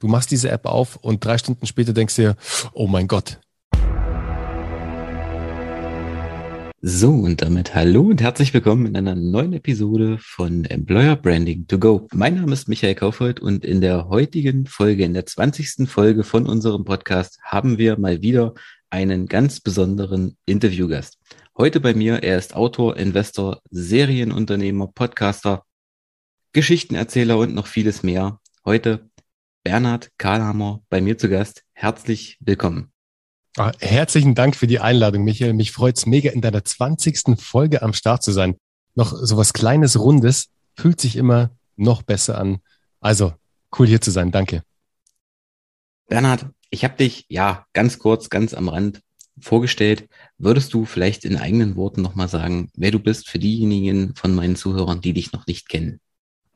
Du machst diese App auf und drei Stunden später denkst dir, oh mein Gott. So, und damit hallo und herzlich willkommen in einer neuen Episode von Employer Branding to Go. Mein Name ist Michael Kaufhold und in der heutigen Folge, in der 20. Folge von unserem Podcast, haben wir mal wieder einen ganz besonderen Interviewgast. Heute bei mir, er ist Autor, Investor, Serienunternehmer, Podcaster, Geschichtenerzähler und noch vieles mehr. Heute Bernhard Karlhammer bei mir zu Gast. Herzlich willkommen. Ah, herzlichen Dank für die Einladung, Michael. Mich freut's mega, in deiner 20. Folge am Start zu sein. Noch so was Kleines, Rundes, fühlt sich immer noch besser an. Also, cool hier zu sein. Danke. Bernhard, ich habe dich, ja, ganz kurz, ganz am Rand vorgestellt. Würdest du vielleicht in eigenen Worten nochmal sagen, wer du bist für diejenigen von meinen Zuhörern, die dich noch nicht kennen?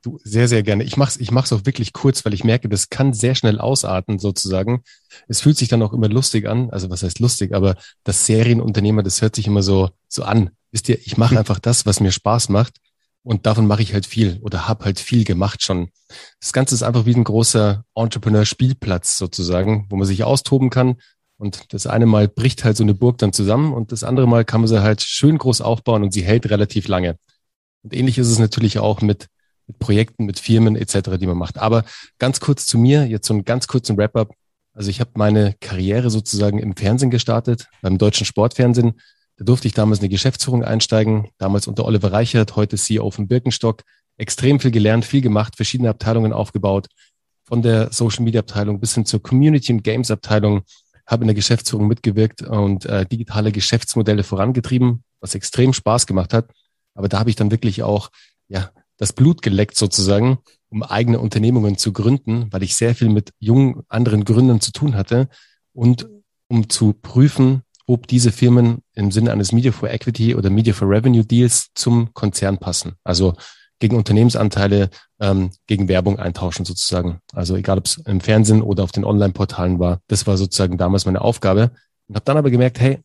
Du, sehr, sehr gerne. Ich mach's, ich mach's auch wirklich kurz, weil ich merke, das kann sehr schnell ausarten sozusagen. Es fühlt sich dann auch immer lustig an. Also was heißt lustig? Aber das Serienunternehmer, das hört sich immer so, so an. Wisst ihr, ich mache hm. einfach das, was mir Spaß macht. Und davon mache ich halt viel oder habe halt viel gemacht schon. Das Ganze ist einfach wie ein großer Entrepreneur-Spielplatz sozusagen, wo man sich austoben kann. Und das eine Mal bricht halt so eine Burg dann zusammen und das andere Mal kann man sie halt schön groß aufbauen und sie hält relativ lange. Und ähnlich ist es natürlich auch mit mit Projekten, mit Firmen etc., die man macht. Aber ganz kurz zu mir, jetzt so einen ganz kurzen Wrap-up. Also ich habe meine Karriere sozusagen im Fernsehen gestartet, beim deutschen Sportfernsehen. Da durfte ich damals eine Geschäftsführung einsteigen, damals unter Oliver Reichert, heute CEO von Birkenstock. Extrem viel gelernt, viel gemacht, verschiedene Abteilungen aufgebaut, von der Social Media Abteilung bis hin zur Community und Games Abteilung, habe in der Geschäftsführung mitgewirkt und äh, digitale Geschäftsmodelle vorangetrieben, was extrem Spaß gemacht hat. Aber da habe ich dann wirklich auch ja das Blut geleckt sozusagen, um eigene Unternehmungen zu gründen, weil ich sehr viel mit jungen anderen Gründern zu tun hatte und um zu prüfen, ob diese Firmen im Sinne eines Media for Equity oder Media for Revenue Deals zum Konzern passen. Also gegen Unternehmensanteile, ähm, gegen Werbung eintauschen sozusagen. Also egal, ob es im Fernsehen oder auf den Online-Portalen war, das war sozusagen damals meine Aufgabe. Und habe dann aber gemerkt, hey,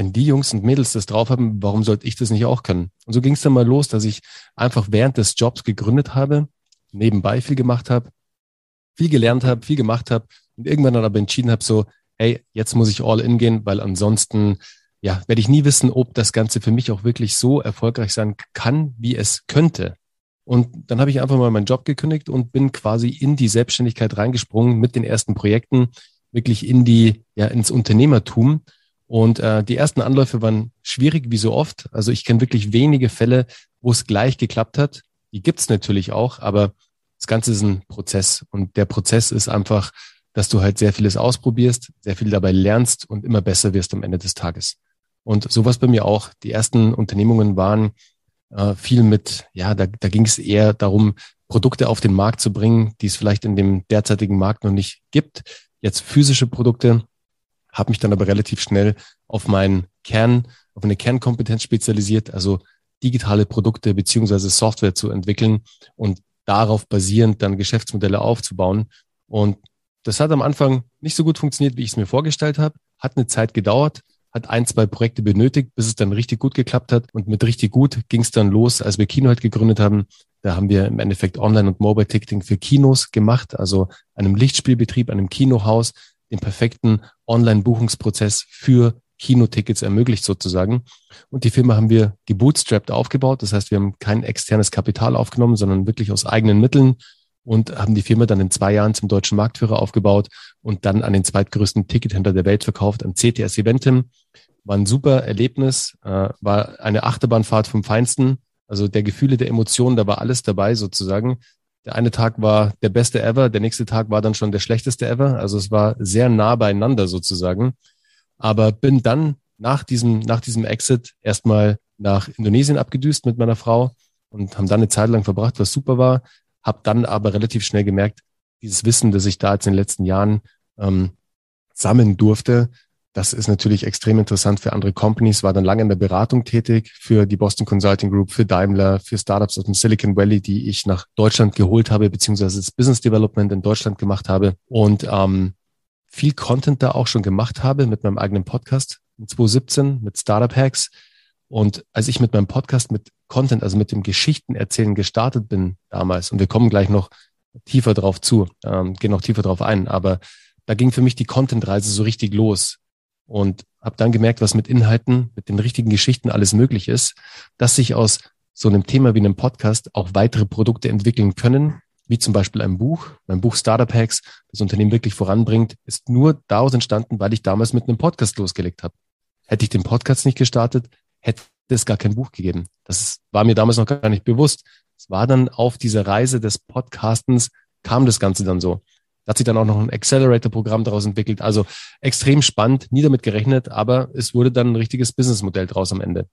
wenn die Jungs und Mädels das drauf haben, warum sollte ich das nicht auch können? Und so ging es dann mal los, dass ich einfach während des Jobs gegründet habe, nebenbei viel gemacht habe, viel gelernt habe, viel gemacht habe und irgendwann dann aber entschieden habe, so, hey, jetzt muss ich all in gehen, weil ansonsten, ja, werde ich nie wissen, ob das Ganze für mich auch wirklich so erfolgreich sein kann, wie es könnte. Und dann habe ich einfach mal meinen Job gekündigt und bin quasi in die Selbstständigkeit reingesprungen mit den ersten Projekten, wirklich in die, ja, ins Unternehmertum und äh, die ersten Anläufe waren schwierig, wie so oft. Also ich kenne wirklich wenige Fälle, wo es gleich geklappt hat. Die gibt's natürlich auch, aber das Ganze ist ein Prozess. Und der Prozess ist einfach, dass du halt sehr vieles ausprobierst, sehr viel dabei lernst und immer besser wirst am Ende des Tages. Und sowas bei mir auch. Die ersten Unternehmungen waren äh, viel mit, ja, da, da ging es eher darum, Produkte auf den Markt zu bringen, die es vielleicht in dem derzeitigen Markt noch nicht gibt. Jetzt physische Produkte, habe mich dann aber relativ schnell auf meinen Kern, auf eine Kernkompetenz spezialisiert, also digitale Produkte beziehungsweise Software zu entwickeln und darauf basierend dann Geschäftsmodelle aufzubauen. Und das hat am Anfang nicht so gut funktioniert, wie ich es mir vorgestellt habe. Hat eine Zeit gedauert, hat ein, zwei Projekte benötigt, bis es dann richtig gut geklappt hat. Und mit richtig gut ging es dann los, als wir Kino halt gegründet haben. Da haben wir im Endeffekt Online- und Mobile-Ticketing für Kinos gemacht, also einem Lichtspielbetrieb, einem Kinohaus, den perfekten Online-Buchungsprozess für Kinotickets ermöglicht sozusagen. Und die Firma haben wir gebootstrapped aufgebaut. Das heißt, wir haben kein externes Kapital aufgenommen, sondern wirklich aus eigenen Mitteln und haben die Firma dann in zwei Jahren zum deutschen Marktführer aufgebaut und dann an den zweitgrößten Tickethändler der Welt verkauft, an CTS Eventim. War ein super Erlebnis, äh, war eine Achterbahnfahrt vom Feinsten. Also der Gefühle, der Emotionen, da war alles dabei sozusagen. Der eine Tag war der beste ever, der nächste Tag war dann schon der schlechteste ever. Also es war sehr nah beieinander sozusagen. Aber bin dann nach diesem, nach diesem Exit erstmal nach Indonesien abgedüst mit meiner Frau und haben dann eine Zeit lang verbracht, was super war. Hab dann aber relativ schnell gemerkt, dieses Wissen, das ich da jetzt in den letzten Jahren ähm, sammeln durfte, das ist natürlich extrem interessant für andere Companies, war dann lange in der Beratung tätig für die Boston Consulting Group, für Daimler, für Startups aus dem Silicon Valley, die ich nach Deutschland geholt habe, beziehungsweise das Business Development in Deutschland gemacht habe und ähm, viel Content da auch schon gemacht habe mit meinem eigenen Podcast in 2017 mit Startup Hacks. Und als ich mit meinem Podcast mit Content, also mit dem Geschichten erzählen gestartet bin damals, und wir kommen gleich noch tiefer drauf zu, ähm, gehe noch tiefer drauf ein. Aber da ging für mich die Content-Reise so richtig los und habe dann gemerkt, was mit Inhalten, mit den richtigen Geschichten alles möglich ist, dass sich aus so einem Thema wie einem Podcast auch weitere Produkte entwickeln können, wie zum Beispiel ein Buch. Mein Buch Startup Hacks, das Unternehmen wirklich voranbringt, ist nur daraus entstanden, weil ich damals mit einem Podcast losgelegt habe. Hätte ich den Podcast nicht gestartet, hätte es gar kein Buch gegeben. Das war mir damals noch gar nicht bewusst. Es war dann auf dieser Reise des Podcastens, kam das Ganze dann so. Hat sich dann auch noch ein Accelerator-Programm daraus entwickelt. Also extrem spannend, nie damit gerechnet, aber es wurde dann ein richtiges Businessmodell draus am Ende.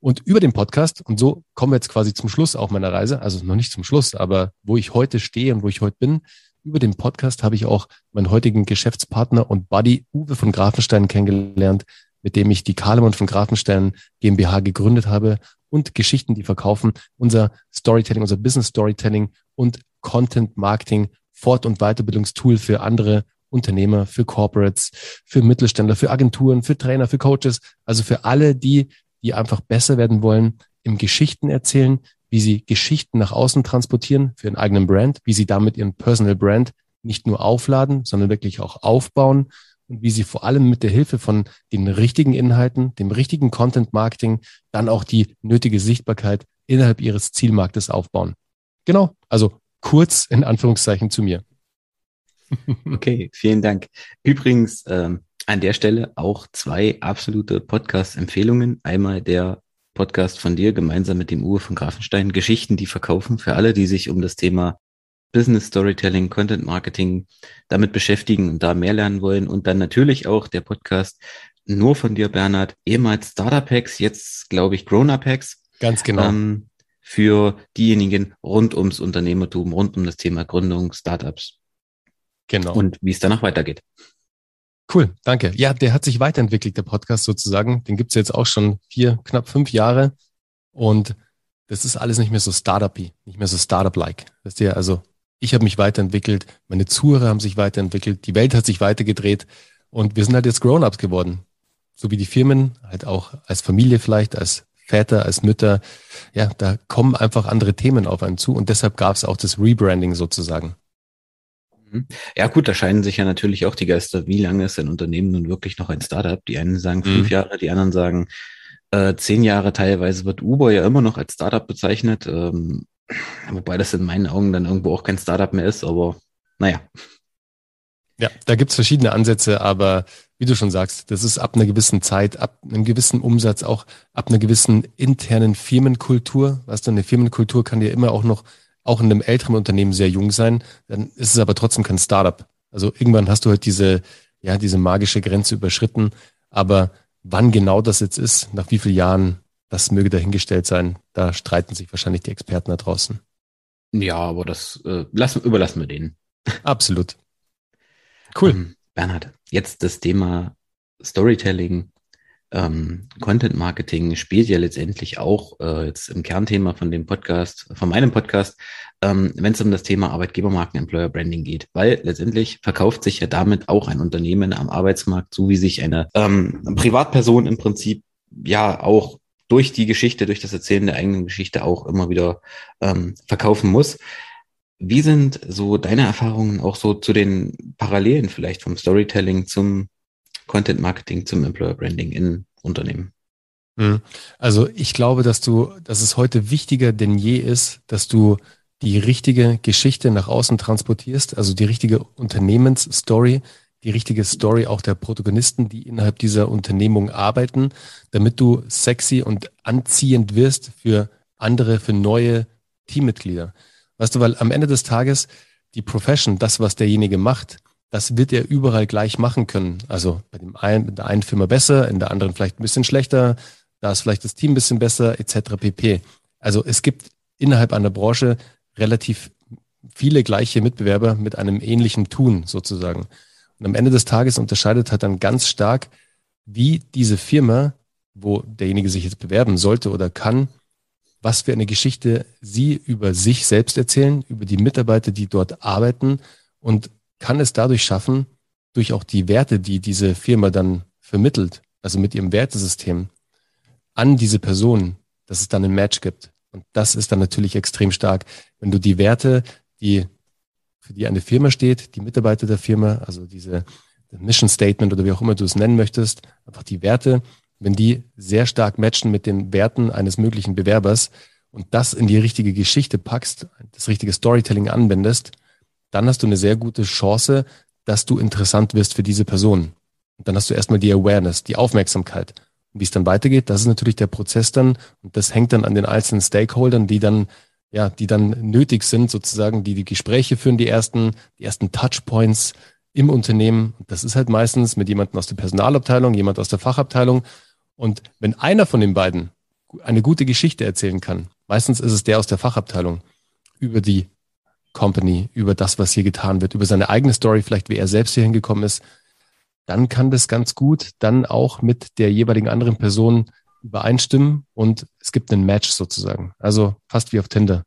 Und über den Podcast, und so kommen wir jetzt quasi zum Schluss auch meiner Reise, also noch nicht zum Schluss, aber wo ich heute stehe und wo ich heute bin, über den Podcast habe ich auch meinen heutigen Geschäftspartner und Buddy Uwe von Grafenstein kennengelernt, mit dem ich die Kahlemann von Grafenstein GmbH gegründet habe und Geschichten, die verkaufen, unser Storytelling, unser Business Storytelling und Content Marketing Fort- und Weiterbildungstool für andere Unternehmer, für Corporates, für Mittelständler, für Agenturen, für Trainer, für Coaches, also für alle die, die einfach besser werden wollen im Geschichten erzählen, wie sie Geschichten nach außen transportieren für ihren eigenen Brand, wie sie damit ihren Personal Brand nicht nur aufladen, sondern wirklich auch aufbauen und wie sie vor allem mit der Hilfe von den richtigen Inhalten, dem richtigen Content Marketing dann auch die nötige Sichtbarkeit innerhalb ihres Zielmarktes aufbauen. Genau, also kurz in Anführungszeichen zu mir. Okay, vielen Dank. Übrigens, ähm, an der Stelle auch zwei absolute Podcast-Empfehlungen. Einmal der Podcast von dir gemeinsam mit dem Uwe von Grafenstein, Geschichten, die verkaufen, für alle, die sich um das Thema Business Storytelling, Content Marketing damit beschäftigen und da mehr lernen wollen. Und dann natürlich auch der Podcast nur von dir, Bernhard, ehemals Startup Hacks, jetzt glaube ich Grown-Up Hacks. Ganz genau. Ähm, für diejenigen rund ums Unternehmertum, rund um das Thema Gründung, Startups. Genau. Und wie es danach weitergeht. Cool, danke. Ja, der hat sich weiterentwickelt, der Podcast sozusagen. Den gibt's jetzt auch schon vier, knapp fünf Jahre. Und das ist alles nicht mehr so Startup-y, nicht mehr so Startup-like. Weißt du, also ich habe mich weiterentwickelt, meine Zuhörer haben sich weiterentwickelt, die Welt hat sich weitergedreht und wir sind halt jetzt Grown-ups geworden. So wie die Firmen, halt auch als Familie vielleicht, als Väter, als Mütter. Ja, da kommen einfach andere Themen auf einen zu und deshalb gab es auch das Rebranding sozusagen. Mhm. Ja gut, da scheinen sich ja natürlich auch die Geister, wie lange ist ein Unternehmen nun wirklich noch ein Startup? Die einen sagen fünf mhm. Jahre, die anderen sagen äh, zehn Jahre. Teilweise wird Uber ja immer noch als Startup bezeichnet, ähm, wobei das in meinen Augen dann irgendwo auch kein Startup mehr ist, aber naja. Ja, da gibt's verschiedene Ansätze, aber wie du schon sagst, das ist ab einer gewissen Zeit, ab einem gewissen Umsatz, auch ab einer gewissen internen Firmenkultur. Weißt du, eine Firmenkultur kann ja immer auch noch auch in einem älteren Unternehmen sehr jung sein, dann ist es aber trotzdem kein Startup. Also irgendwann hast du halt diese, ja, diese magische Grenze überschritten. Aber wann genau das jetzt ist, nach wie vielen Jahren, das möge dahingestellt sein. Da streiten sich wahrscheinlich die Experten da draußen. Ja, aber das äh, lassen, überlassen wir denen. Absolut. Cool. Ähm, Bernhard, jetzt das Thema Storytelling ähm, Content Marketing spielt ja letztendlich auch äh, jetzt im Kernthema von dem Podcast, von meinem Podcast, ähm, wenn es um das Thema Arbeitgebermarken, Employer Branding geht, weil letztendlich verkauft sich ja damit auch ein Unternehmen am Arbeitsmarkt, so wie sich eine ähm, Privatperson im Prinzip ja auch durch die Geschichte, durch das Erzählen der eigenen Geschichte auch immer wieder ähm, verkaufen muss. Wie sind so deine Erfahrungen auch so zu den Parallelen vielleicht vom Storytelling zum Content Marketing zum Employer Branding in Unternehmen? Mhm. Also ich glaube, dass du, dass es heute wichtiger denn je ist, dass du die richtige Geschichte nach außen transportierst, also die richtige Unternehmensstory, die richtige Story auch der Protagonisten, die innerhalb dieser Unternehmung arbeiten, damit du sexy und anziehend wirst für andere, für neue Teammitglieder. Weißt du, weil am Ende des Tages die Profession, das, was derjenige macht, das wird er überall gleich machen können. Also bei dem einen, in der einen Firma besser, in der anderen vielleicht ein bisschen schlechter, da ist vielleicht das Team ein bisschen besser, etc. pp. Also es gibt innerhalb einer Branche relativ viele gleiche Mitbewerber mit einem ähnlichen Tun sozusagen. Und am Ende des Tages unterscheidet halt dann ganz stark, wie diese Firma, wo derjenige sich jetzt bewerben sollte oder kann, was für eine Geschichte sie über sich selbst erzählen, über die Mitarbeiter, die dort arbeiten und kann es dadurch schaffen, durch auch die Werte, die diese Firma dann vermittelt, also mit ihrem Wertesystem, an diese Person, dass es dann ein Match gibt. Und das ist dann natürlich extrem stark. Wenn du die Werte, die für die eine Firma steht, die Mitarbeiter der Firma, also diese Mission Statement oder wie auch immer du es nennen möchtest, einfach die Werte, wenn die sehr stark matchen mit den Werten eines möglichen Bewerbers und das in die richtige Geschichte packst, das richtige Storytelling anwendest, dann hast du eine sehr gute Chance, dass du interessant wirst für diese Person. Und dann hast du erstmal die Awareness, die Aufmerksamkeit. Und wie es dann weitergeht, das ist natürlich der Prozess dann und das hängt dann an den einzelnen Stakeholdern, die dann ja, die dann nötig sind, sozusagen, die die Gespräche führen, die ersten, die ersten Touchpoints im Unternehmen. Das ist halt meistens mit jemandem aus der Personalabteilung, jemand aus der Fachabteilung. Und wenn einer von den beiden eine gute Geschichte erzählen kann, meistens ist es der aus der Fachabteilung, über die Company, über das, was hier getan wird, über seine eigene Story, vielleicht wie er selbst hier hingekommen ist, dann kann das ganz gut dann auch mit der jeweiligen anderen Person übereinstimmen und es gibt einen Match sozusagen. Also fast wie auf Tinder.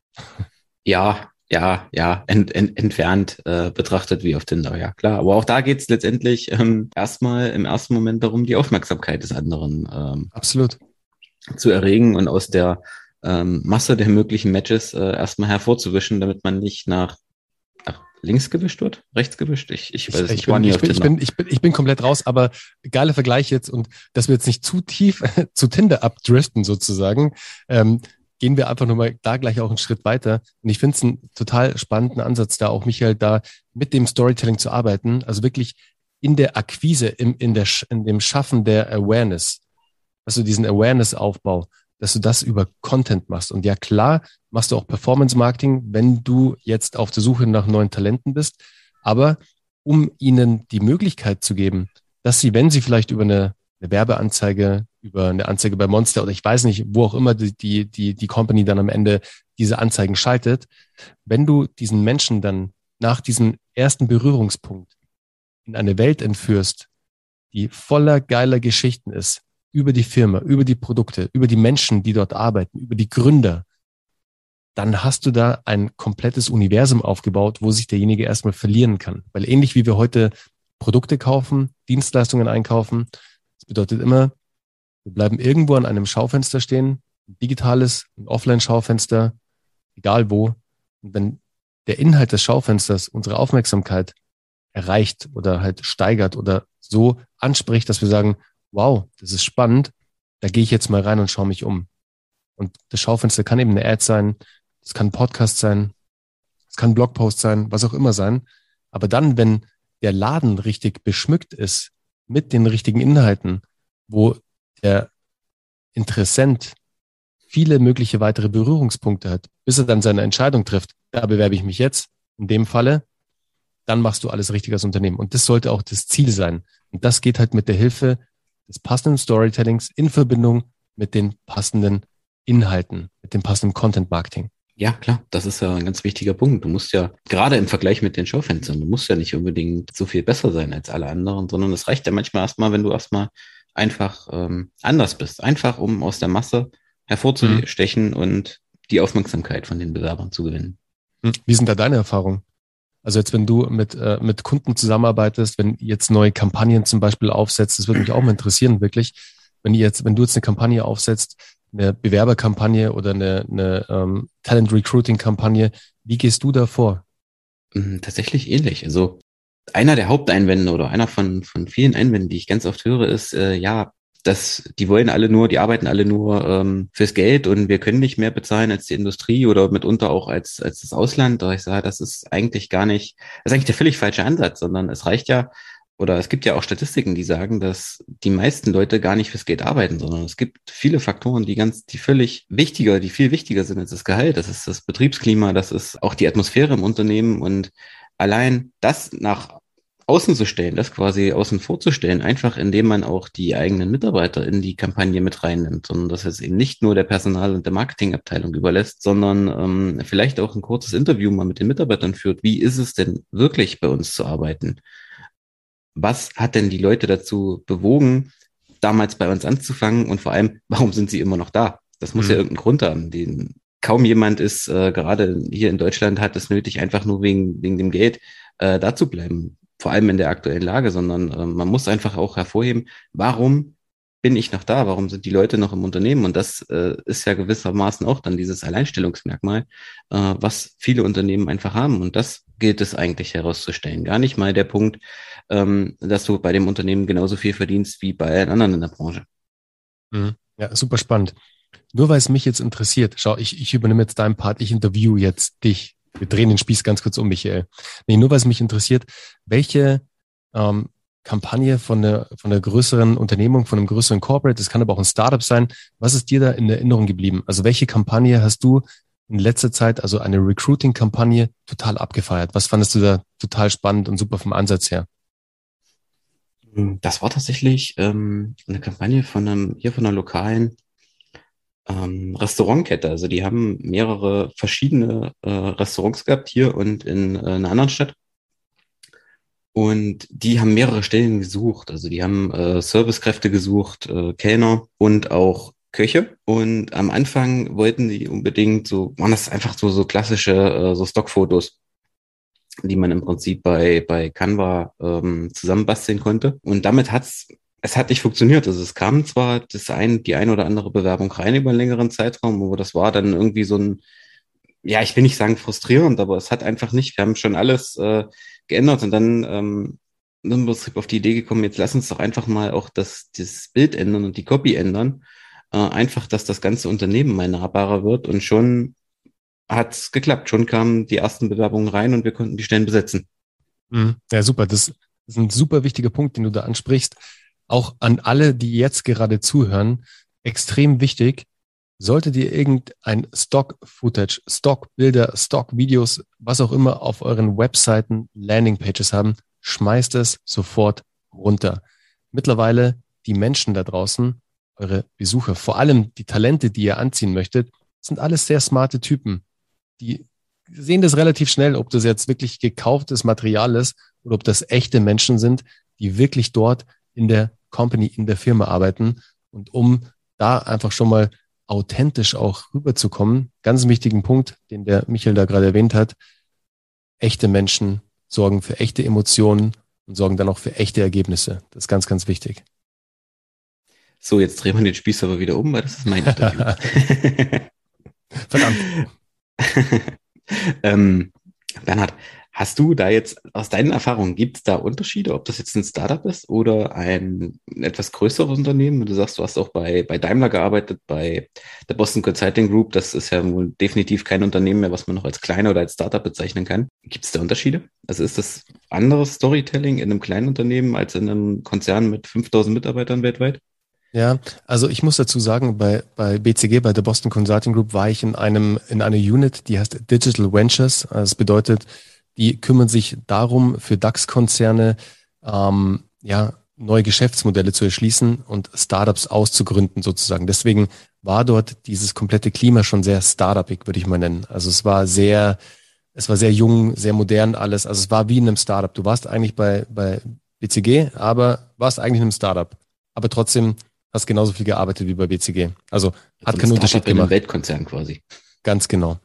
Ja, ja, ja, ent, ent, entfernt äh, betrachtet wie auf Tinder, ja klar. Aber auch da geht es letztendlich ähm, erstmal im ersten Moment darum, die Aufmerksamkeit des anderen ähm, Absolut. zu erregen und aus der ähm, Masse der möglichen Matches äh, erstmal hervorzuwischen, damit man nicht nach links gewischt wird? Rechts gewischt? Ich, ich weiß ich, ich, bin, ich, bin, ich, bin, ich, bin, ich bin komplett raus, aber geiler Vergleich jetzt und dass wir jetzt nicht zu tief zu Tinder abdriften sozusagen, ähm, gehen wir einfach nochmal da gleich auch einen Schritt weiter. Und ich finde es einen total spannenden Ansatz da, auch Michael, da mit dem Storytelling zu arbeiten, also wirklich in der Akquise, im, in, der, in dem Schaffen der Awareness, also diesen Awareness-Aufbau, dass du das über Content machst. Und ja, klar, machst du auch Performance Marketing, wenn du jetzt auf der Suche nach neuen Talenten bist. Aber um ihnen die Möglichkeit zu geben, dass sie, wenn sie vielleicht über eine, eine Werbeanzeige, über eine Anzeige bei Monster oder ich weiß nicht, wo auch immer die, die, die, die Company dann am Ende diese Anzeigen schaltet, wenn du diesen Menschen dann nach diesem ersten Berührungspunkt in eine Welt entführst, die voller geiler Geschichten ist, über die Firma, über die Produkte, über die Menschen, die dort arbeiten, über die Gründer, dann hast du da ein komplettes Universum aufgebaut, wo sich derjenige erstmal verlieren kann. Weil ähnlich wie wir heute Produkte kaufen, Dienstleistungen einkaufen, bedeutet immer, wir bleiben irgendwo an einem Schaufenster stehen, ein digitales, ein Offline-Schaufenster, egal wo. Und wenn der Inhalt des Schaufensters unsere Aufmerksamkeit erreicht oder halt steigert oder so anspricht, dass wir sagen, wow, das ist spannend, da gehe ich jetzt mal rein und schaue mich um. Und das Schaufenster kann eben eine Ad sein, es kann ein Podcast sein, es kann ein Blogpost sein, was auch immer sein. Aber dann, wenn der Laden richtig beschmückt ist mit den richtigen Inhalten, wo der Interessent viele mögliche weitere Berührungspunkte hat, bis er dann seine Entscheidung trifft, da bewerbe ich mich jetzt, in dem Falle, dann machst du alles richtig als Unternehmen. Und das sollte auch das Ziel sein. Und das geht halt mit der Hilfe des passenden Storytellings in Verbindung mit den passenden Inhalten, mit dem passenden Content Marketing. Ja, klar, das ist ja ein ganz wichtiger Punkt. Du musst ja, gerade im Vergleich mit den Schaufenstern, du musst ja nicht unbedingt so viel besser sein als alle anderen, sondern es reicht ja manchmal erstmal, wenn du erstmal einfach ähm, anders bist. Einfach, um aus der Masse hervorzustechen mhm. und die Aufmerksamkeit von den Bewerbern zu gewinnen. Hm. Wie sind da deine Erfahrungen? Also jetzt, wenn du mit, äh, mit Kunden zusammenarbeitest, wenn jetzt neue Kampagnen zum Beispiel aufsetzt, das würde mich auch mal interessieren, wirklich. Wenn ihr jetzt, wenn du jetzt eine Kampagne aufsetzt, eine Bewerberkampagne oder eine, eine ähm, Talent Recruiting Kampagne, wie gehst du da vor? Hm, tatsächlich ähnlich. Also einer der Haupteinwände oder einer von, von vielen Einwänden, die ich ganz oft höre, ist, äh, ja, dass die wollen alle nur, die arbeiten alle nur ähm, fürs Geld und wir können nicht mehr bezahlen als die Industrie oder mitunter auch als, als das Ausland. Da ich sage, das ist eigentlich gar nicht, das ist eigentlich der völlig falsche Ansatz, sondern es reicht ja, oder es gibt ja auch Statistiken, die sagen, dass die meisten Leute gar nicht fürs Geld arbeiten, sondern es gibt viele Faktoren, die ganz, die völlig wichtiger, die viel wichtiger sind als das Gehalt. Das ist das Betriebsklima, das ist auch die Atmosphäre im Unternehmen und allein das nach außen zu stellen, das quasi außen vorzustellen, einfach indem man auch die eigenen Mitarbeiter in die Kampagne mit reinnimmt, sondern dass es eben nicht nur der Personal- und der Marketingabteilung überlässt, sondern ähm, vielleicht auch ein kurzes Interview mal mit den Mitarbeitern führt. Wie ist es denn wirklich bei uns zu arbeiten? Was hat denn die Leute dazu bewogen, damals bei uns anzufangen und vor allem, warum sind sie immer noch da? Das muss mhm. ja irgendeinen Grund haben. Den, kaum jemand ist, äh, gerade hier in Deutschland, hat es nötig, einfach nur wegen, wegen dem Geld äh, da zu bleiben vor allem in der aktuellen Lage, sondern äh, man muss einfach auch hervorheben, warum bin ich noch da? Warum sind die Leute noch im Unternehmen? Und das äh, ist ja gewissermaßen auch dann dieses Alleinstellungsmerkmal, äh, was viele Unternehmen einfach haben. Und das gilt es eigentlich herauszustellen. Gar nicht mal der Punkt, ähm, dass du bei dem Unternehmen genauso viel verdienst wie bei allen anderen in der Branche. Mhm. Ja, super spannend. Nur weil es mich jetzt interessiert, schau, ich, ich übernehme jetzt deinen Part, ich interview jetzt dich. Wir drehen den Spieß ganz kurz um, Michael. Nee, nur weil es mich interessiert, welche ähm, Kampagne von einer, von einer größeren Unternehmung, von einem größeren Corporate, das kann aber auch ein Startup sein. Was ist dir da in Erinnerung geblieben? Also welche Kampagne hast du in letzter Zeit, also eine Recruiting-Kampagne, total abgefeiert? Was fandest du da total spannend und super vom Ansatz her? Das war tatsächlich ähm, eine Kampagne von einem, hier von einer lokalen ähm, Restaurantkette. Also die haben mehrere verschiedene äh, Restaurants gehabt hier und in äh, einer anderen Stadt. Und die haben mehrere Stellen gesucht. Also die haben äh, Servicekräfte gesucht, äh, Kellner und auch Köche. Und am Anfang wollten die unbedingt so, waren das einfach so, so klassische äh, so Stockfotos, die man im Prinzip bei, bei Canva ähm, zusammenbasteln konnte. Und damit hat's es hat nicht funktioniert. Also es kam zwar das ein, die ein oder andere Bewerbung rein über einen längeren Zeitraum, aber das war dann irgendwie so ein, ja, ich will nicht sagen frustrierend, aber es hat einfach nicht, wir haben schon alles äh, geändert und dann ähm, im Prinzip auf die Idee gekommen, jetzt lass uns doch einfach mal auch das, das Bild ändern und die Copy ändern. Äh, einfach, dass das ganze Unternehmen mal nahbarer wird und schon hat es geklappt. Schon kamen die ersten Bewerbungen rein und wir konnten die Stellen besetzen. Mhm. Ja, super. Das ist ein super wichtiger Punkt, den du da ansprichst. Auch an alle, die jetzt gerade zuhören, extrem wichtig. Solltet ihr irgendein Stock-Footage, Stock-Bilder, Stock-Videos, was auch immer auf euren Webseiten, Landing-Pages haben, schmeißt es sofort runter. Mittlerweile die Menschen da draußen, eure Besucher, vor allem die Talente, die ihr anziehen möchtet, sind alles sehr smarte Typen. Die sehen das relativ schnell, ob das jetzt wirklich gekauftes Material ist oder ob das echte Menschen sind, die wirklich dort in der Company, in der Firma arbeiten. Und um da einfach schon mal authentisch auch rüberzukommen. Ganz wichtigen Punkt, den der Michael da gerade erwähnt hat. Echte Menschen sorgen für echte Emotionen und sorgen dann auch für echte Ergebnisse. Das ist ganz, ganz wichtig. So, jetzt drehen wir den Spieß aber wieder um, weil das ist mein Interview. Verdammt. ähm, Bernhard, Hast du da jetzt aus deinen Erfahrungen, gibt es da Unterschiede, ob das jetzt ein Startup ist oder ein etwas größeres Unternehmen? Du sagst, du hast auch bei, bei Daimler gearbeitet, bei der Boston Consulting Group. Das ist ja wohl definitiv kein Unternehmen mehr, was man noch als kleiner oder als Startup bezeichnen kann. Gibt es da Unterschiede? Also ist das anderes Storytelling in einem kleinen Unternehmen als in einem Konzern mit 5000 Mitarbeitern weltweit? Ja, also ich muss dazu sagen, bei, bei BCG, bei der Boston Consulting Group, war ich in einem, in einer Unit, die heißt Digital Ventures. Also das bedeutet, die kümmern sich darum, für DAX-Konzerne ähm, ja, neue Geschäftsmodelle zu erschließen und Startups auszugründen sozusagen. Deswegen war dort dieses komplette Klima schon sehr startupig, würde ich mal nennen. Also es war sehr, es war sehr jung, sehr modern alles. Also es war wie in einem Startup. Du warst eigentlich bei, bei BCG, aber warst eigentlich in einem Startup. Aber trotzdem hast genauso viel gearbeitet wie bei BCG. Also hat also keinen Unterschied gemacht. In einem Weltkonzern quasi. Ganz genau.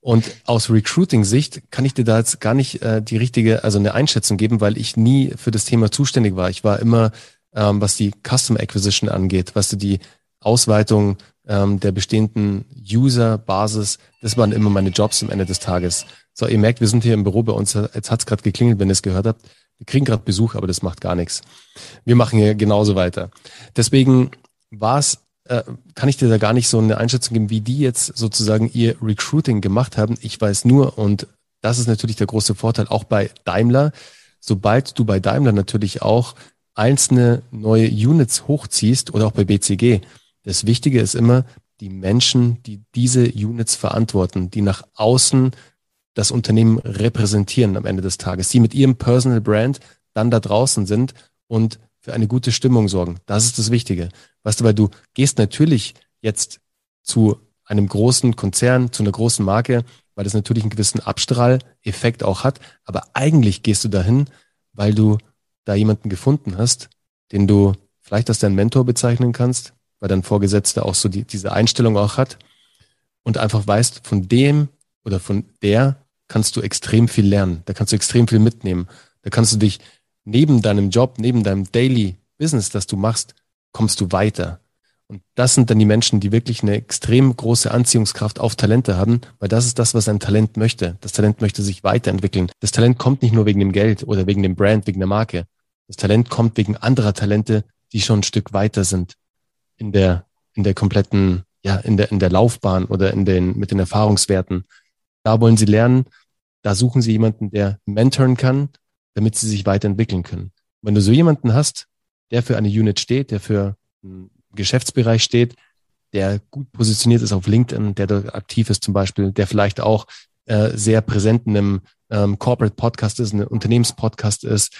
Und aus Recruiting-Sicht kann ich dir da jetzt gar nicht äh, die richtige, also eine Einschätzung geben, weil ich nie für das Thema zuständig war. Ich war immer, ähm, was die Custom Acquisition angeht, was du die Ausweitung ähm, der bestehenden User-Basis, das waren immer meine Jobs am Ende des Tages. So, ihr merkt, wir sind hier im Büro bei uns, jetzt hat's gerade geklingelt, wenn ihr es gehört habt. Wir kriegen gerade Besuch, aber das macht gar nichts. Wir machen hier genauso weiter. Deswegen war es äh, kann ich dir da gar nicht so eine Einschätzung geben, wie die jetzt sozusagen ihr Recruiting gemacht haben. Ich weiß nur, und das ist natürlich der große Vorteil auch bei Daimler, sobald du bei Daimler natürlich auch einzelne neue Units hochziehst oder auch bei BCG, das Wichtige ist immer, die Menschen, die diese Units verantworten, die nach außen das Unternehmen repräsentieren am Ende des Tages, die mit ihrem Personal Brand dann da draußen sind und für eine gute Stimmung sorgen. Das ist das Wichtige. Weißt du, weil du gehst natürlich jetzt zu einem großen Konzern, zu einer großen Marke, weil das natürlich einen gewissen Abstrahleffekt auch hat. Aber eigentlich gehst du dahin, weil du da jemanden gefunden hast, den du vielleicht als deinen Mentor bezeichnen kannst, weil dein Vorgesetzter auch so die, diese Einstellung auch hat und einfach weißt, von dem oder von der kannst du extrem viel lernen. Da kannst du extrem viel mitnehmen. Da kannst du dich neben deinem Job, neben deinem Daily Business, das du machst, kommst du weiter. Und das sind dann die Menschen, die wirklich eine extrem große Anziehungskraft auf Talente haben, weil das ist das, was ein Talent möchte. Das Talent möchte sich weiterentwickeln. Das Talent kommt nicht nur wegen dem Geld oder wegen dem Brand, wegen der Marke. Das Talent kommt wegen anderer Talente, die schon ein Stück weiter sind in der, in der kompletten, ja, in der, in der Laufbahn oder in den, mit den Erfahrungswerten. Da wollen sie lernen. Da suchen sie jemanden, der mentoren kann, damit sie sich weiterentwickeln können. Wenn du so jemanden hast, der für eine Unit steht, der für einen Geschäftsbereich steht, der gut positioniert ist auf LinkedIn, der dort aktiv ist zum Beispiel, der vielleicht auch äh, sehr präsent in einem ähm, Corporate Podcast ist, einem Unternehmenspodcast ist,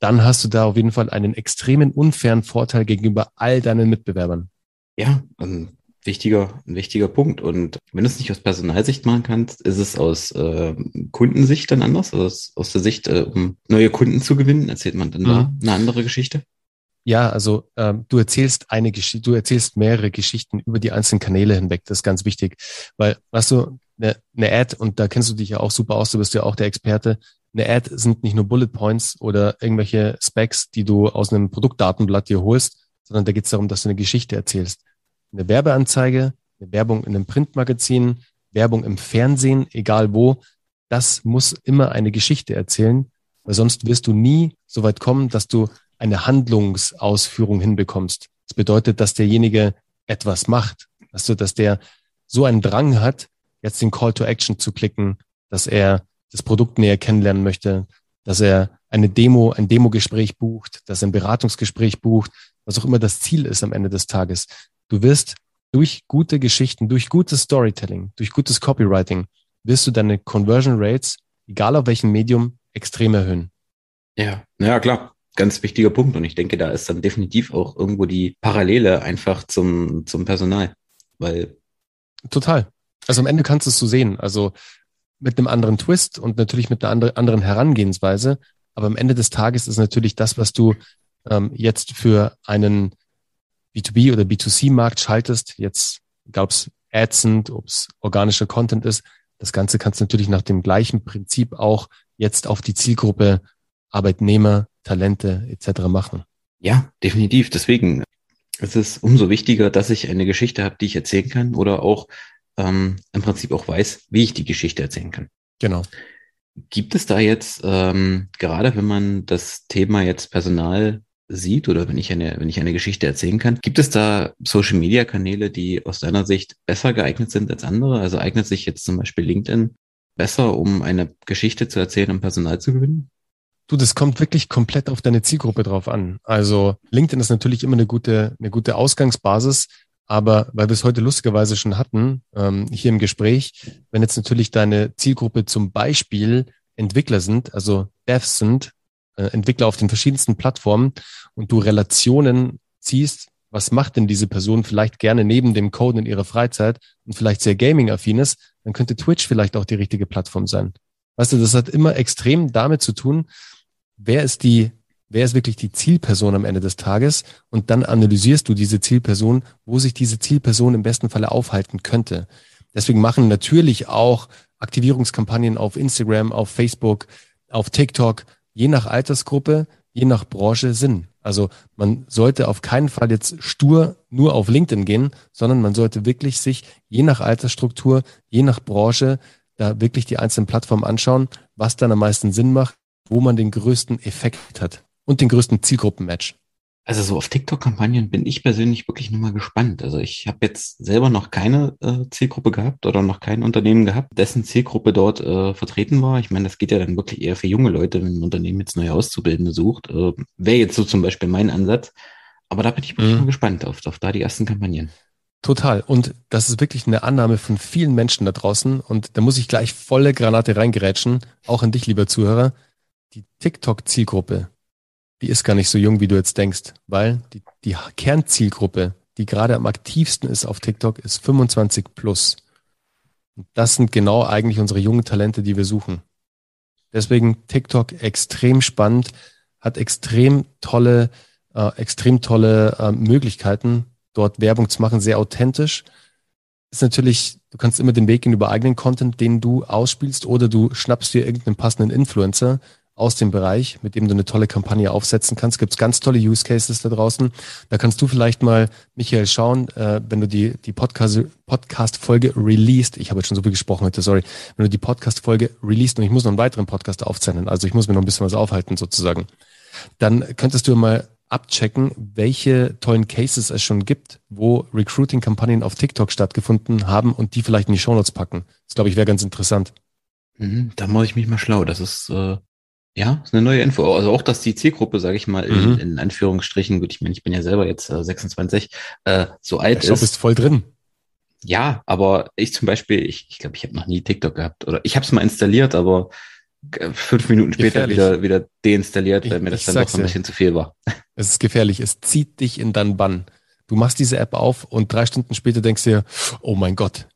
dann hast du da auf jeden Fall einen extremen unfairen Vorteil gegenüber all deinen Mitbewerbern. Ja, wichtiger, ein wichtiger Punkt. Und wenn du es nicht aus Personalsicht machen kannst, ist es aus äh, Kundensicht dann anders, aus, aus der Sicht, äh, um neue Kunden zu gewinnen, erzählt man dann mhm. da eine andere Geschichte? Ja, also ähm, du erzählst eine Geschichte, du erzählst mehrere Geschichten über die einzelnen Kanäle hinweg. Das ist ganz wichtig, weil, weißt du, eine, eine Ad und da kennst du dich ja auch super aus, du bist ja auch der Experte. Eine Ad sind nicht nur Bullet Points oder irgendwelche Specs, die du aus einem Produktdatenblatt dir holst, sondern da geht es darum, dass du eine Geschichte erzählst. Eine Werbeanzeige, eine Werbung in einem Printmagazin, Werbung im Fernsehen, egal wo, das muss immer eine Geschichte erzählen, weil sonst wirst du nie so weit kommen, dass du eine Handlungsausführung hinbekommst. Das bedeutet, dass derjenige etwas macht, dass du, dass der so einen Drang hat, jetzt den Call to Action zu klicken, dass er das Produkt näher kennenlernen möchte, dass er eine Demo, ein Demogespräch bucht, dass er ein Beratungsgespräch bucht, was auch immer das Ziel ist am Ende des Tages. Du wirst durch gute Geschichten, durch gutes Storytelling, durch gutes Copywriting, wirst du deine Conversion Rates, egal auf welchem Medium, extrem erhöhen. Ja, ja klar ganz wichtiger Punkt. Und ich denke, da ist dann definitiv auch irgendwo die Parallele einfach zum, zum Personal. Weil. Total. Also am Ende kannst du es so sehen. Also mit einem anderen Twist und natürlich mit einer anderen Herangehensweise. Aber am Ende des Tages ist natürlich das, was du ähm, jetzt für einen B2B oder B2C-Markt schaltest, jetzt egal ob es Ads sind, ob es organischer Content ist, das Ganze kannst du natürlich nach dem gleichen Prinzip auch jetzt auf die Zielgruppe Arbeitnehmer, Talente etc. machen. Ja, definitiv. Deswegen ist es umso wichtiger, dass ich eine Geschichte habe, die ich erzählen kann oder auch ähm, im Prinzip auch weiß, wie ich die Geschichte erzählen kann. Genau. Gibt es da jetzt, ähm, gerade wenn man das Thema jetzt Personal sieht oder wenn ich eine, wenn ich eine Geschichte erzählen kann, gibt es da Social Media Kanäle, die aus deiner Sicht besser geeignet sind als andere? Also eignet sich jetzt zum Beispiel LinkedIn besser, um eine Geschichte zu erzählen und Personal zu gewinnen? Du, das kommt wirklich komplett auf deine Zielgruppe drauf an. Also LinkedIn ist natürlich immer eine gute, eine gute Ausgangsbasis, aber weil wir es heute lustigerweise schon hatten, ähm, hier im Gespräch, wenn jetzt natürlich deine Zielgruppe zum Beispiel Entwickler sind, also Devs sind, Entwickler auf den verschiedensten Plattformen und du Relationen ziehst, was macht denn diese Person vielleicht gerne neben dem Code in ihrer Freizeit und vielleicht sehr gaming-affin ist, dann könnte Twitch vielleicht auch die richtige Plattform sein. Weißt du, das hat immer extrem damit zu tun, wer ist die, wer ist wirklich die Zielperson am Ende des Tages und dann analysierst du diese Zielperson, wo sich diese Zielperson im besten Falle aufhalten könnte. Deswegen machen natürlich auch Aktivierungskampagnen auf Instagram, auf Facebook, auf TikTok, je nach Altersgruppe, je nach Branche Sinn. Also man sollte auf keinen Fall jetzt stur nur auf LinkedIn gehen, sondern man sollte wirklich sich je nach Altersstruktur, je nach Branche da wirklich die einzelnen Plattformen anschauen, was dann am meisten Sinn macht wo man den größten Effekt hat und den größten Zielgruppenmatch? Also so auf TikTok-Kampagnen bin ich persönlich wirklich nur mal gespannt. Also ich habe jetzt selber noch keine äh, Zielgruppe gehabt oder noch kein Unternehmen gehabt, dessen Zielgruppe dort äh, vertreten war. Ich meine, das geht ja dann wirklich eher für junge Leute, wenn ein Unternehmen jetzt neue Auszubildende sucht. Äh, Wäre jetzt so zum Beispiel mein Ansatz. Aber da bin ich wirklich mhm. mal gespannt auf, auf da die ersten Kampagnen. Total. Und das ist wirklich eine Annahme von vielen Menschen da draußen. Und da muss ich gleich volle Granate reingerätschen. Auch an dich, lieber Zuhörer die TikTok-Zielgruppe, die ist gar nicht so jung, wie du jetzt denkst, weil die, die Kernzielgruppe, die gerade am aktivsten ist auf TikTok, ist 25 plus. Und das sind genau eigentlich unsere jungen Talente, die wir suchen. Deswegen TikTok extrem spannend, hat extrem tolle, äh, extrem tolle äh, Möglichkeiten, dort Werbung zu machen, sehr authentisch. Ist natürlich, du kannst immer den Weg gehen über eigenen Content, den du ausspielst, oder du schnappst dir irgendeinen passenden Influencer aus dem Bereich, mit dem du eine tolle Kampagne aufsetzen kannst. Gibt es ganz tolle Use Cases da draußen. Da kannst du vielleicht mal, Michael, schauen, äh, wenn du die, die Podcast-Folge Podcast released, ich habe jetzt schon so viel gesprochen heute, sorry, wenn du die Podcast-Folge released und ich muss noch einen weiteren Podcast aufzeichnen, also ich muss mir noch ein bisschen was aufhalten sozusagen, dann könntest du mal abchecken, welche tollen Cases es schon gibt, wo Recruiting-Kampagnen auf TikTok stattgefunden haben und die vielleicht in die Shownotes packen. Das glaube ich wäre ganz interessant. Mhm, da mache ich mich mal schlau. Das ist äh, ja ist eine neue Info. Also auch, dass die Zielgruppe, sage ich mal, in, mhm. in Anführungsstrichen, gut, ich meine, ich bin ja selber jetzt äh, 26, äh, so alt ich ist. Du bist voll drin. Ja, aber ich zum Beispiel, ich glaube, ich, glaub, ich habe noch nie TikTok gehabt. Oder ich habe es mal installiert, aber fünf Minuten später wieder, wieder deinstalliert, weil mir das dann doch ein bisschen zu viel war. Es ist gefährlich. Es zieht dich in deinen Bann. Du machst diese App auf und drei Stunden später denkst du dir, oh mein Gott,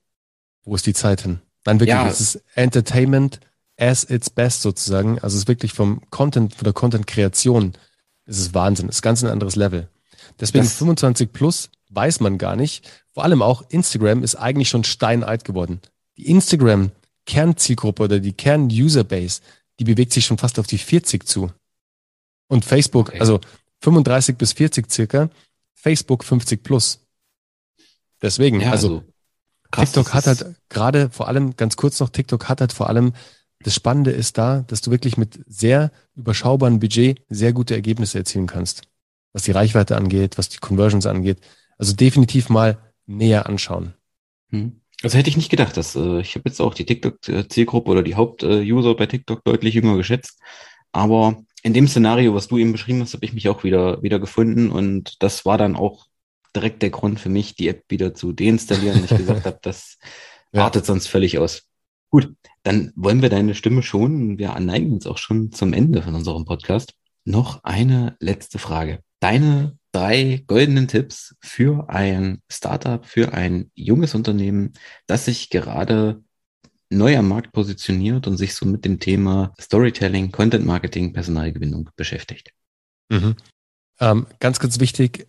wo ist die Zeit hin? Nein, wirklich, ja. es ist Entertainment as its best sozusagen. Also es ist wirklich vom Content, von der Content-Kreation, es ist Wahnsinn. Es ist ganz ein anderes Level. Deswegen das 25 plus weiß man gar nicht. Vor allem auch Instagram ist eigentlich schon steinalt geworden. Die Instagram Kernzielgruppe oder die Kern-User-Base, die bewegt sich schon fast auf die 40 zu. Und Facebook, okay. also 35 bis 40 circa, Facebook 50 plus. Deswegen, ja, also, also krass, TikTok hat halt gerade vor allem, ganz kurz noch, TikTok hat halt vor allem, das Spannende ist da, dass du wirklich mit sehr überschaubaren Budget sehr gute Ergebnisse erzielen kannst. Was die Reichweite angeht, was die Conversions angeht. Also definitiv mal näher anschauen. Hm. Also hätte ich nicht gedacht, dass äh, ich habe jetzt auch die TikTok-Zielgruppe oder die Hauptuser bei TikTok deutlich jünger geschätzt. Aber in dem Szenario, was du eben beschrieben hast, habe ich mich auch wieder, wieder gefunden und das war dann auch direkt der Grund für mich, die App wieder zu deinstallieren. ich gesagt habe, das ja. artet sonst völlig aus. Gut, dann wollen wir deine Stimme schonen. Wir neigen uns auch schon zum Ende von unserem Podcast. Noch eine letzte Frage. Deine drei goldenen Tipps für ein Startup, für ein junges Unternehmen, das sich gerade neu am Markt positioniert und sich so mit dem Thema Storytelling, Content Marketing, Personalgewinnung beschäftigt. Mhm. Ähm, ganz, ganz wichtig,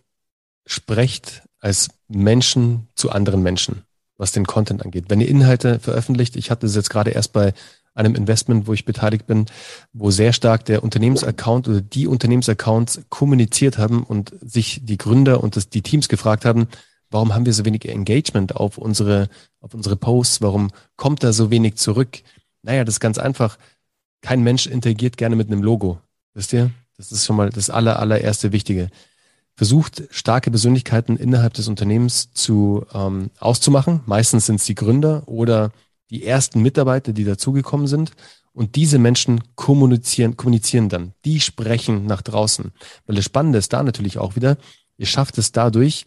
sprecht als Menschen zu anderen Menschen, was den Content angeht. Wenn ihr Inhalte veröffentlicht, ich hatte es jetzt gerade erst bei einem Investment, wo ich beteiligt bin, wo sehr stark der Unternehmensaccount oder die Unternehmensaccounts kommuniziert haben und sich die Gründer und das, die Teams gefragt haben, warum haben wir so wenig Engagement auf unsere, auf unsere Posts? Warum kommt da so wenig zurück? Naja, das ist ganz einfach. Kein Mensch interagiert gerne mit einem Logo. Wisst ihr? Das ist schon mal das aller, allererste Wichtige. Versucht, starke Persönlichkeiten innerhalb des Unternehmens zu ähm, auszumachen. Meistens sind es die Gründer oder die ersten Mitarbeiter, die dazugekommen sind. Und diese Menschen kommunizieren, kommunizieren dann. Die sprechen nach draußen. Weil das Spannende ist da natürlich auch wieder, ihr schafft es dadurch,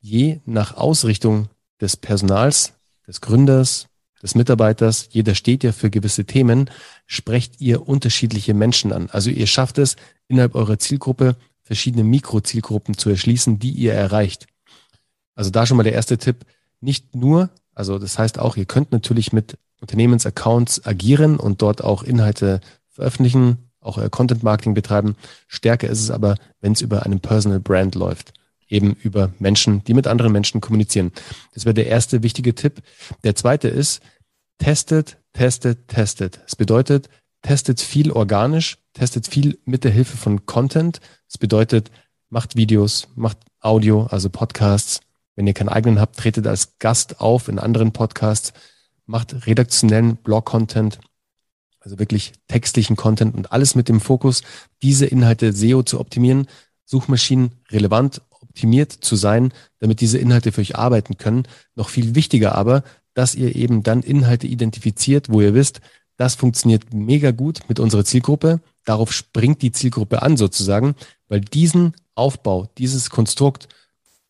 je nach Ausrichtung des Personals, des Gründers, des Mitarbeiters, jeder steht ja für gewisse Themen, sprecht ihr unterschiedliche Menschen an. Also ihr schafft es, innerhalb eurer Zielgruppe verschiedene Mikrozielgruppen zu erschließen, die ihr erreicht. Also da schon mal der erste Tipp, nicht nur also das heißt auch, ihr könnt natürlich mit Unternehmensaccounts agieren und dort auch Inhalte veröffentlichen, auch Content Marketing betreiben. Stärker ist es aber, wenn es über einen Personal Brand läuft. Eben über Menschen, die mit anderen Menschen kommunizieren. Das wäre der erste wichtige Tipp. Der zweite ist, testet, testet, testet. Das bedeutet, testet viel organisch, testet viel mit der Hilfe von Content. Das bedeutet, macht Videos, macht Audio, also Podcasts, wenn ihr keinen eigenen habt, tretet als Gast auf in anderen Podcasts, macht redaktionellen Blog-Content, also wirklich textlichen Content und alles mit dem Fokus, diese Inhalte SEO zu optimieren, Suchmaschinen relevant optimiert zu sein, damit diese Inhalte für euch arbeiten können. Noch viel wichtiger aber, dass ihr eben dann Inhalte identifiziert, wo ihr wisst, das funktioniert mega gut mit unserer Zielgruppe. Darauf springt die Zielgruppe an sozusagen, weil diesen Aufbau, dieses Konstrukt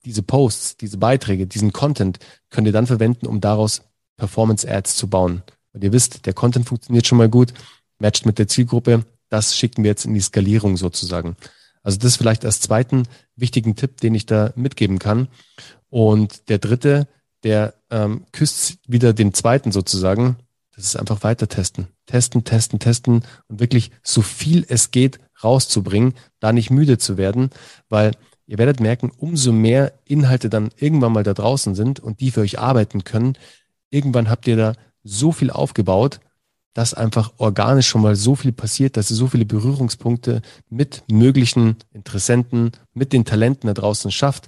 diese Posts, diese Beiträge, diesen Content könnt ihr dann verwenden, um daraus Performance-Ads zu bauen. Und ihr wisst, der Content funktioniert schon mal gut, matcht mit der Zielgruppe. Das schicken wir jetzt in die Skalierung sozusagen. Also das vielleicht als zweiten wichtigen Tipp, den ich da mitgeben kann. Und der dritte, der ähm, küsst wieder den zweiten sozusagen. Das ist einfach weiter testen. Testen, testen, testen und wirklich so viel es geht rauszubringen, da nicht müde zu werden, weil Ihr werdet merken, umso mehr Inhalte dann irgendwann mal da draußen sind und die für euch arbeiten können, irgendwann habt ihr da so viel aufgebaut, dass einfach organisch schon mal so viel passiert, dass ihr so viele Berührungspunkte mit möglichen Interessenten, mit den Talenten da draußen schafft,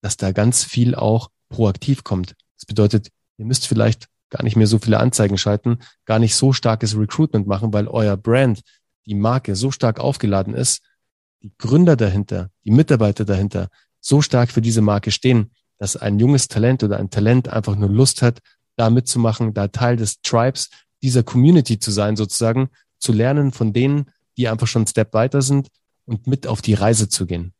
dass da ganz viel auch proaktiv kommt. Das bedeutet, ihr müsst vielleicht gar nicht mehr so viele Anzeigen schalten, gar nicht so starkes Recruitment machen, weil euer Brand, die Marke so stark aufgeladen ist, die Gründer dahinter, die Mitarbeiter dahinter so stark für diese Marke stehen, dass ein junges Talent oder ein Talent einfach nur Lust hat, da mitzumachen, da Teil des Tribes, dieser Community zu sein, sozusagen, zu lernen von denen, die einfach schon einen Step weiter sind und mit auf die Reise zu gehen.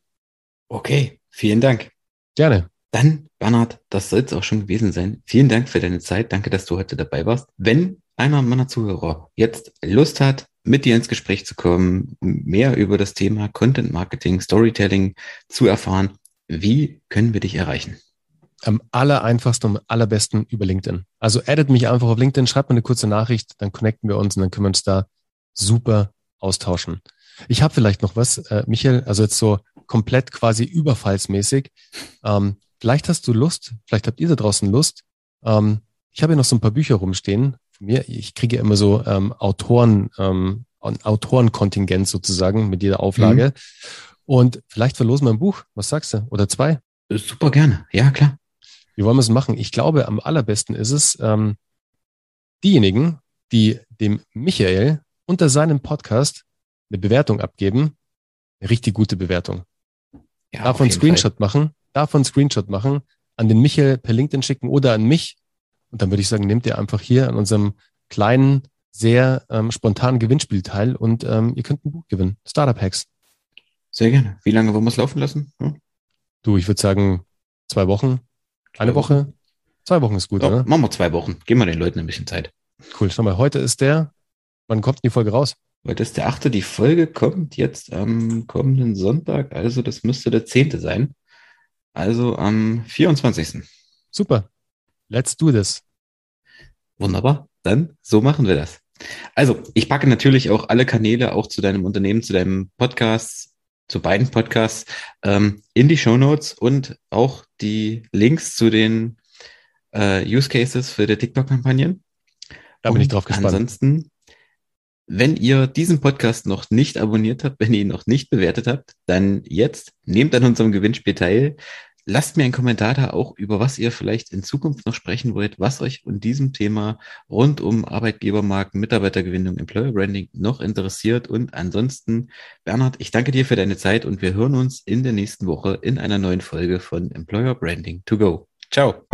Okay, vielen Dank. Gerne. Dann, Bernhard, das soll es auch schon gewesen sein. Vielen Dank für deine Zeit. Danke, dass du heute dabei warst. Wenn einer meiner Zuhörer jetzt Lust hat, mit dir ins Gespräch zu kommen, mehr über das Thema Content Marketing, Storytelling zu erfahren, wie können wir dich erreichen? am aller einfachsten und allerbesten über LinkedIn. Also addet mich einfach auf LinkedIn, schreibt mir eine kurze Nachricht, dann connecten wir uns und dann können wir uns da super austauschen. Ich habe vielleicht noch was, äh, Michael, also jetzt so komplett quasi überfallsmäßig. Ähm, vielleicht hast du Lust, vielleicht habt ihr da draußen Lust. Ähm, ich habe hier noch so ein paar Bücher rumstehen von mir. Ich kriege immer so ähm, Autoren, ähm, Autorenkontingent sozusagen mit jeder Auflage. Mhm. Und vielleicht verlosen wir ein Buch. Was sagst du? Oder zwei? Super gerne. Ja, klar. Wie wollen wir es machen? Ich glaube, am allerbesten ist es, ähm, diejenigen, die dem Michael unter seinem Podcast eine Bewertung abgeben, eine richtig gute Bewertung. Ja, davon Screenshot Fall. machen, davon Screenshot machen, an den Michael per LinkedIn schicken oder an mich. Und dann würde ich sagen, nehmt ihr einfach hier an unserem kleinen, sehr ähm, spontanen Gewinnspiel teil und ähm, ihr könnt ein Buch gewinnen. Startup Hacks. Sehr gerne. Wie lange wollen wir es laufen lassen? Hm? Du, ich würde sagen, zwei Wochen. Eine Woche? Zwei Wochen ist gut, ja, oder? Machen wir zwei Wochen. Geben wir den Leuten ein bisschen Zeit. Cool. Schau mal, heute ist der, wann kommt die Folge raus? Heute ist der achte. Die Folge kommt jetzt am kommenden Sonntag. Also das müsste der zehnte sein. Also am 24. Super. Let's do this. Wunderbar. Dann so machen wir das. Also, ich packe natürlich auch alle Kanäle auch zu deinem Unternehmen, zu deinem Podcast, zu beiden Podcasts ähm, in die Show Notes und auch die Links zu den äh, Use Cases für die TikTok-Kampagnen. Da bin und ich drauf gespannt. Ansonsten, wenn ihr diesen Podcast noch nicht abonniert habt, wenn ihr ihn noch nicht bewertet habt, dann jetzt nehmt an unserem Gewinnspiel teil. Lasst mir einen Kommentar da auch, über was ihr vielleicht in Zukunft noch sprechen wollt, was euch in diesem Thema rund um Arbeitgebermarken, Mitarbeitergewinnung, Employer Branding noch interessiert. Und ansonsten, Bernhard, ich danke dir für deine Zeit und wir hören uns in der nächsten Woche in einer neuen Folge von Employer Branding to Go. Ciao.